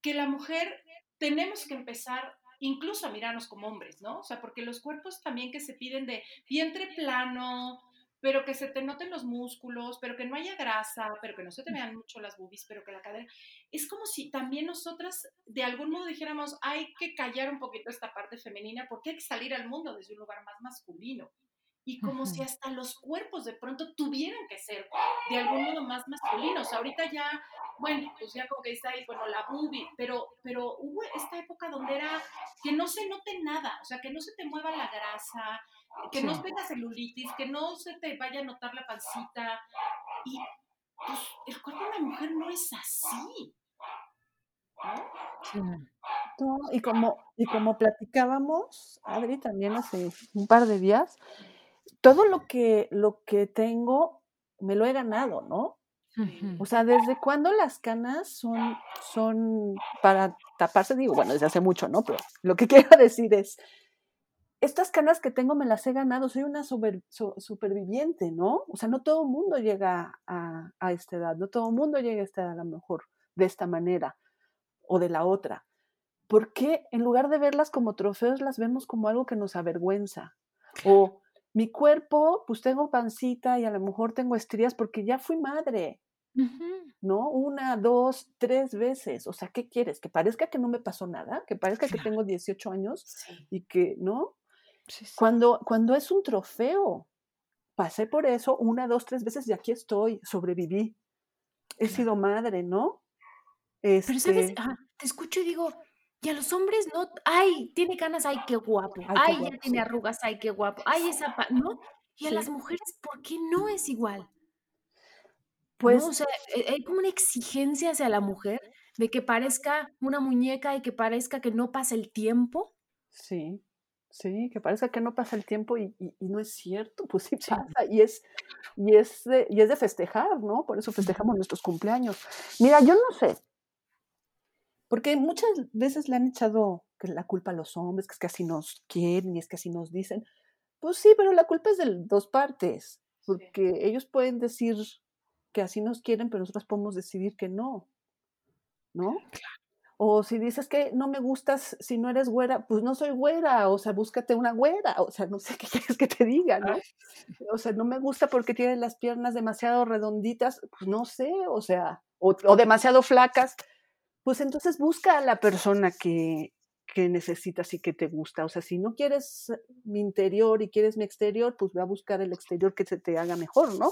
que la mujer tenemos que empezar incluso a mirarnos como hombres, ¿no? O sea, porque los cuerpos también que se piden de vientre plano, pero que se te noten los músculos, pero que no haya grasa, pero que no se te vean mucho las boobies, pero que la cadera. Es como si también nosotras de algún modo dijéramos, hay que callar un poquito esta parte femenina porque hay que salir al mundo desde un lugar más masculino. Y como si hasta los cuerpos de pronto tuvieran que ser de algún modo más masculinos. Ahorita ya, bueno, pues ya como que está ahí, bueno, la boobie, pero, pero hubo esta época donde era que no se note nada, o sea, que no se te mueva la grasa, que no tenga celulitis, que no se te vaya a notar la pancita. Y pues, el cuerpo de la mujer no es así. ¿no? y como, y como platicábamos, Adri, también hace un par de días, todo lo que, lo que tengo me lo he ganado, ¿no? O sea, ¿desde cuándo las canas son, son para taparse? Digo, bueno, desde hace mucho, ¿no? Pero lo que quiero decir es, estas canas que tengo me las he ganado, soy una superviviente, ¿no? O sea, no todo el mundo llega a, a, esta edad, no todo el mundo llega a esta edad a lo mejor de esta manera o de la otra. ¿Por qué en lugar de verlas como trofeos las vemos como algo que nos avergüenza? O mi cuerpo, pues tengo pancita y a lo mejor tengo estrías porque ya fui madre, ¿no? Una, dos, tres veces. O sea, ¿qué quieres? ¿Que parezca que no me pasó nada? ¿Que parezca que tengo 18 años y que, ¿no? Cuando, cuando es un trofeo, pasé por eso una, dos, tres veces y aquí estoy, sobreviví. He sido madre, ¿no? Pero sabes, este te escucho y digo, y a los hombres no, ay, tiene ganas, ay, qué guapo, ay, ya tiene arrugas, ay, qué guapo, ay, esa, ¿no? Y a las mujeres, ¿por qué no es igual? Pues, o sea, e, hay como una exigencia hacia la mujer de que parezca una muñeca y que parezca que no pasa el tiempo. Sí. Sí, que parece que no pasa el tiempo y, no es cierto, pues sí pasa y es, y, es de, y es de festejar, ¿no? Por eso festejamos nuestros cumpleaños. Mira, yo no sé, porque muchas veces le han echado la culpa a los hombres, que es que así nos quieren y es que así nos dicen. Pues sí, pero la culpa es de dos partes, porque ellos pueden decir que así nos quieren, pero nosotros podemos decidir que no, ¿no? O si dices que no me gustas si no eres güera, pues no soy güera, o sea, búscate una güera, o sea, no sé qué quieres que te diga, ¿no? O sea, no me gusta porque tiene las piernas demasiado redonditas, pues no sé, o sea, o, demasiado flacas, pues entonces busca a la persona que, que necesitas y que te gusta. O sea, si no quieres mi interior y quieres mi exterior, pues ve a buscar el exterior que se te haga mejor, ¿no?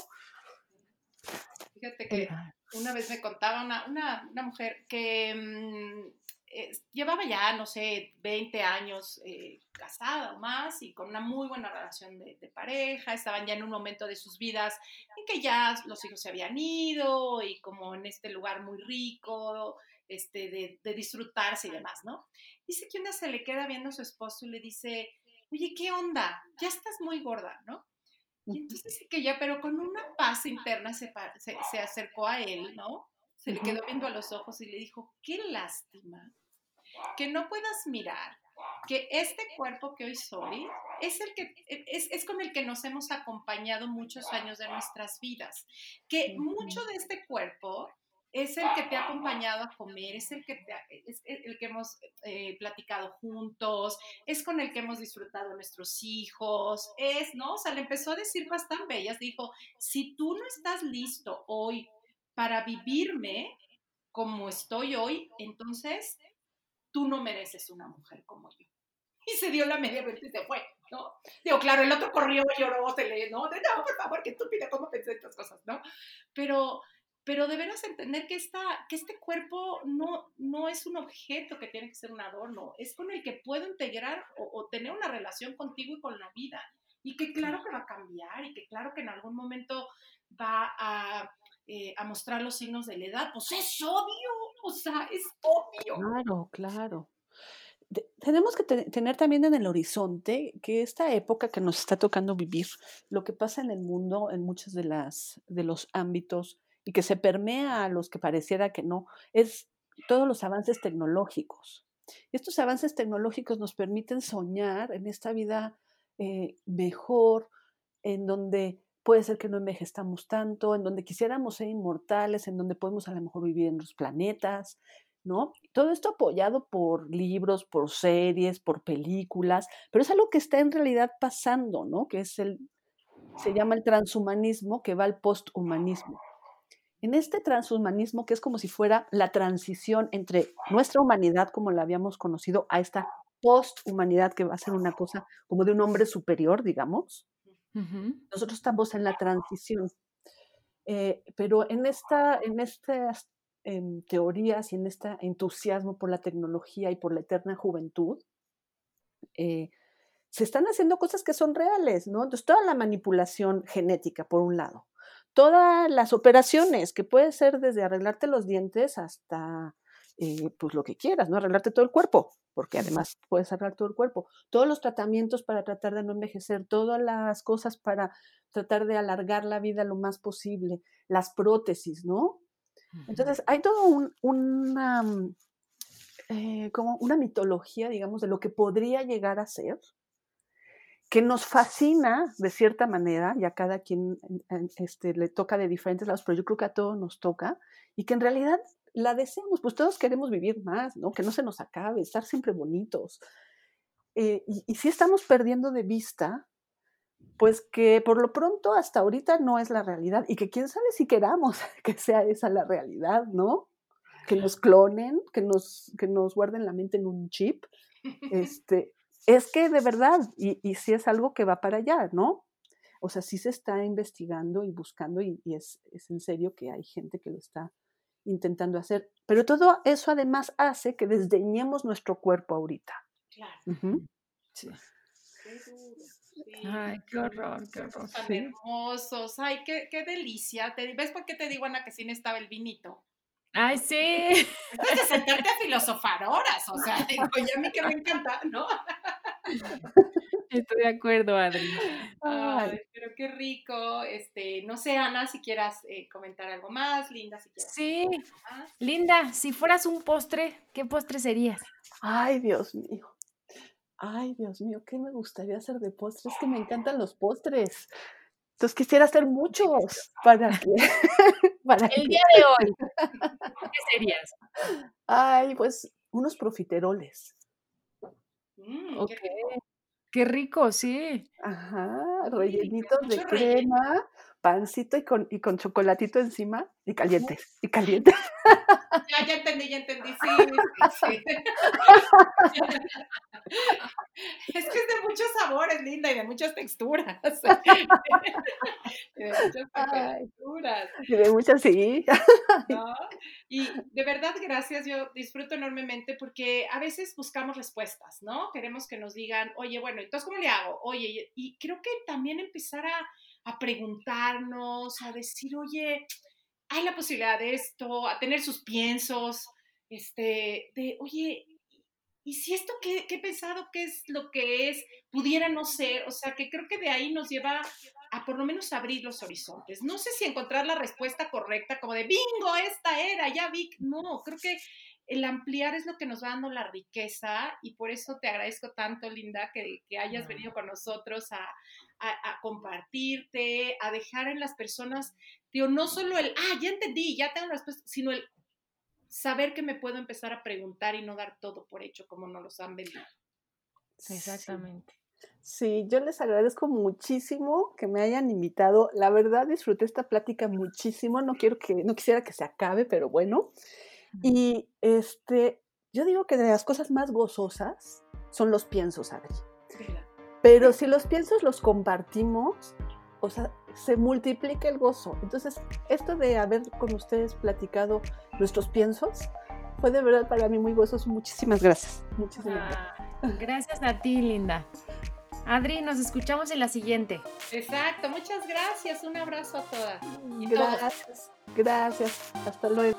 Fíjate que una vez me contaba una, una, mujer que mm, llevaba ya, no sé, 20 años eh, casada o más y con una muy buena relación de, pareja, estaban ya en un momento de sus vidas en que ya los hijos se habían ido y como en este lugar muy rico este, de, de disfrutarse y demás, ¿no? Dice que una se le queda viendo a su esposo y le dice, oye, ¿qué onda? Ya estás muy gorda, ¿no? Y entonces dice que ya, pero con una paz interna se, se, se acercó a él, ¿no? Se le quedó viendo a los ojos y le dijo, qué lástima que no puedas mirar que este cuerpo que hoy soy es, el que, es, es, con el que nos hemos acompañado muchos años de nuestras vidas, que mucho de este cuerpo es el que te ha acompañado a comer, es el que, te, es el que hemos eh, platicado juntos, es con el que hemos disfrutado nuestros hijos, es, ¿no? O sea, le empezó a decir cosas tan bellas, dijo, si tú no estás listo hoy para vivirme como estoy hoy, entonces tú no mereces una mujer como yo. Y se dio la media vuelta y se fue, ¿no? Digo, claro, el otro corrió, lloró, se le, ¿no? No, por favor, qué estúpida, ¿cómo pensé estas cosas, no? Pero, pero deberás entender que, esta, que este cuerpo no, no es un objeto que tiene que ser un adorno, es con el que puedo integrar o, o tener una relación contigo y con la vida. Y que claro que va a cambiar y que claro que en algún momento va a, eh, a mostrar los signos de la edad, pues es obvio, o sea, es obvio. Claro, claro. De, tenemos que te, tener también en el horizonte que esta época que nos está tocando vivir, lo que pasa en el mundo, en muchos de, las, de los ámbitos, y que se permea a los que pareciera que no, es todos los avances tecnológicos. Estos avances tecnológicos nos permiten soñar en esta vida eh, mejor, en donde puede ser que no envejezcamos tanto, en donde quisiéramos ser inmortales, en donde podemos a lo mejor vivir en los planetas, ¿no? Todo esto apoyado por libros, por series, por películas, pero es algo que está en realidad pasando, ¿no? Que es el, se llama el transhumanismo, que va al posthumanismo. En este transhumanismo, que es como si fuera la transición entre nuestra humanidad como la habíamos conocido a esta posthumanidad, que va a ser una cosa como de un hombre superior, digamos, nosotros estamos en la transición. Eh, pero en, esta, en estas eh, teorías y en este entusiasmo por la tecnología y por la eterna juventud, eh, se están haciendo cosas que son reales, ¿no? Entonces, toda la manipulación genética, por un lado, todas las operaciones, que puede ser desde arreglarte los dientes hasta eh, pues lo que quieras, ¿no? Arreglarte todo el cuerpo, porque además puedes arreglar todo el cuerpo. Todos los tratamientos para tratar de no envejecer, todas las cosas para tratar de alargar la vida lo más posible, las prótesis, ¿no? Entonces, hay todo un, una, mm, eh, como una mitología, digamos, de lo que podría llegar a ser, que nos fascina de cierta manera, y a cada quien este, le toca de diferentes lados, pero yo creo que a todos nos toca, y que en realidad la deseamos, pues todos queremos vivir más, ¿no? Que no se nos acabe, estar siempre bonitos. Eh, y, y si estamos perdiendo de vista, pues que por lo pronto hasta ahorita no es la realidad y que quién sabe si queramos que sea esa la realidad, ¿no? Que nos clonen, que nos, que nos guarden la mente en un chip. Este, es que de verdad, y, y si es algo que va para allá, ¿no? O sea, sí se está investigando y buscando y, y es, es en serio que hay gente que lo está intentando hacer. Pero todo eso además hace que desdeñemos nuestro cuerpo ahorita. Claro. Uh -huh. sí. Qué duro. Sí. Ay, qué horror, qué horror. Tan Sí. hermosos. Ay, qué, qué delicia. Te- ¿Ves por qué te digo, Ana, que sí necesitaba el vinito? Ay, sí. Antes de sentarte a filosofar horas, o sea, digo, ya a mí que me encanta, ¿no? Estoy de acuerdo, Adri. Ay, Ay, pero qué rico. Este, no sé, Ana, si quieras eh, comentar algo más, Linda, si quieras Sí. más. Linda, si fueras un postre, ¿qué postre serías? ay, Dios mío. Ay, Dios mío, ¿qué me gustaría hacer de postres? Es que me encantan los postres. Entonces quisiera hacer muchos para que, para El que, día de hoy, ¿qué serías? ay, pues unos profiteroles. Mm, Ok. qué rico. Qué rico, sí. Ajá, rellenitos de relleno. Pancito y con, y con chocolatito encima y calientes, y calientes. Ya, ya entendí, ya entendí, sí, sí, sí. Es que es de muchos sabores, Linda, y de muchas texturas. Y de muchas texturas. Y de muchas, sí. ¿no? Y de verdad, gracias, yo disfruto enormemente porque a veces buscamos respuestas, ¿no? Queremos que nos digan, oye, bueno, entonces, ¿cómo le hago? Oye, y creo que también empezar a, a preguntarnos, a decir, oye, hay la posibilidad de esto, a tener sus piensos, este, de, oye, ¿y si esto que, he pensado que es lo que es, pudiera no ser? O sea, que creo que de ahí nos lleva a por lo menos abrir los horizontes. No sé si encontrar la respuesta correcta, como de, bingo, esta era, ya vi. No, creo que el ampliar es lo que nos va dando la riqueza y por eso te agradezco tanto, Linda, que, hayas venido con nosotros a, compartirte, a dejar en las personas, digo, no solo el, ah, ya entendí, ya tengo la respuesta, sino el saber que me puedo empezar a preguntar y no dar todo por hecho como nos los han vendido. Exactamente. Sí, yo les agradezco muchísimo que me hayan invitado. La verdad disfruté esta plática muchísimo. No quiero que, no quisiera que se acabe, pero bueno. Y este, yo digo que de las cosas más gozosas son los piensos, Adri. Pero si los piensos los compartimos, o sea, se multiplica el gozo. Entonces, esto de haber con ustedes platicado nuestros piensos fue de verdad para mí muy gozoso. Muchísimas gracias. Muchísimas gracias. Gracias a ti, Linda. Adri, nos escuchamos en la siguiente. Exacto, muchas gracias. Un abrazo a todas. gracias. Gracias. Hasta luego.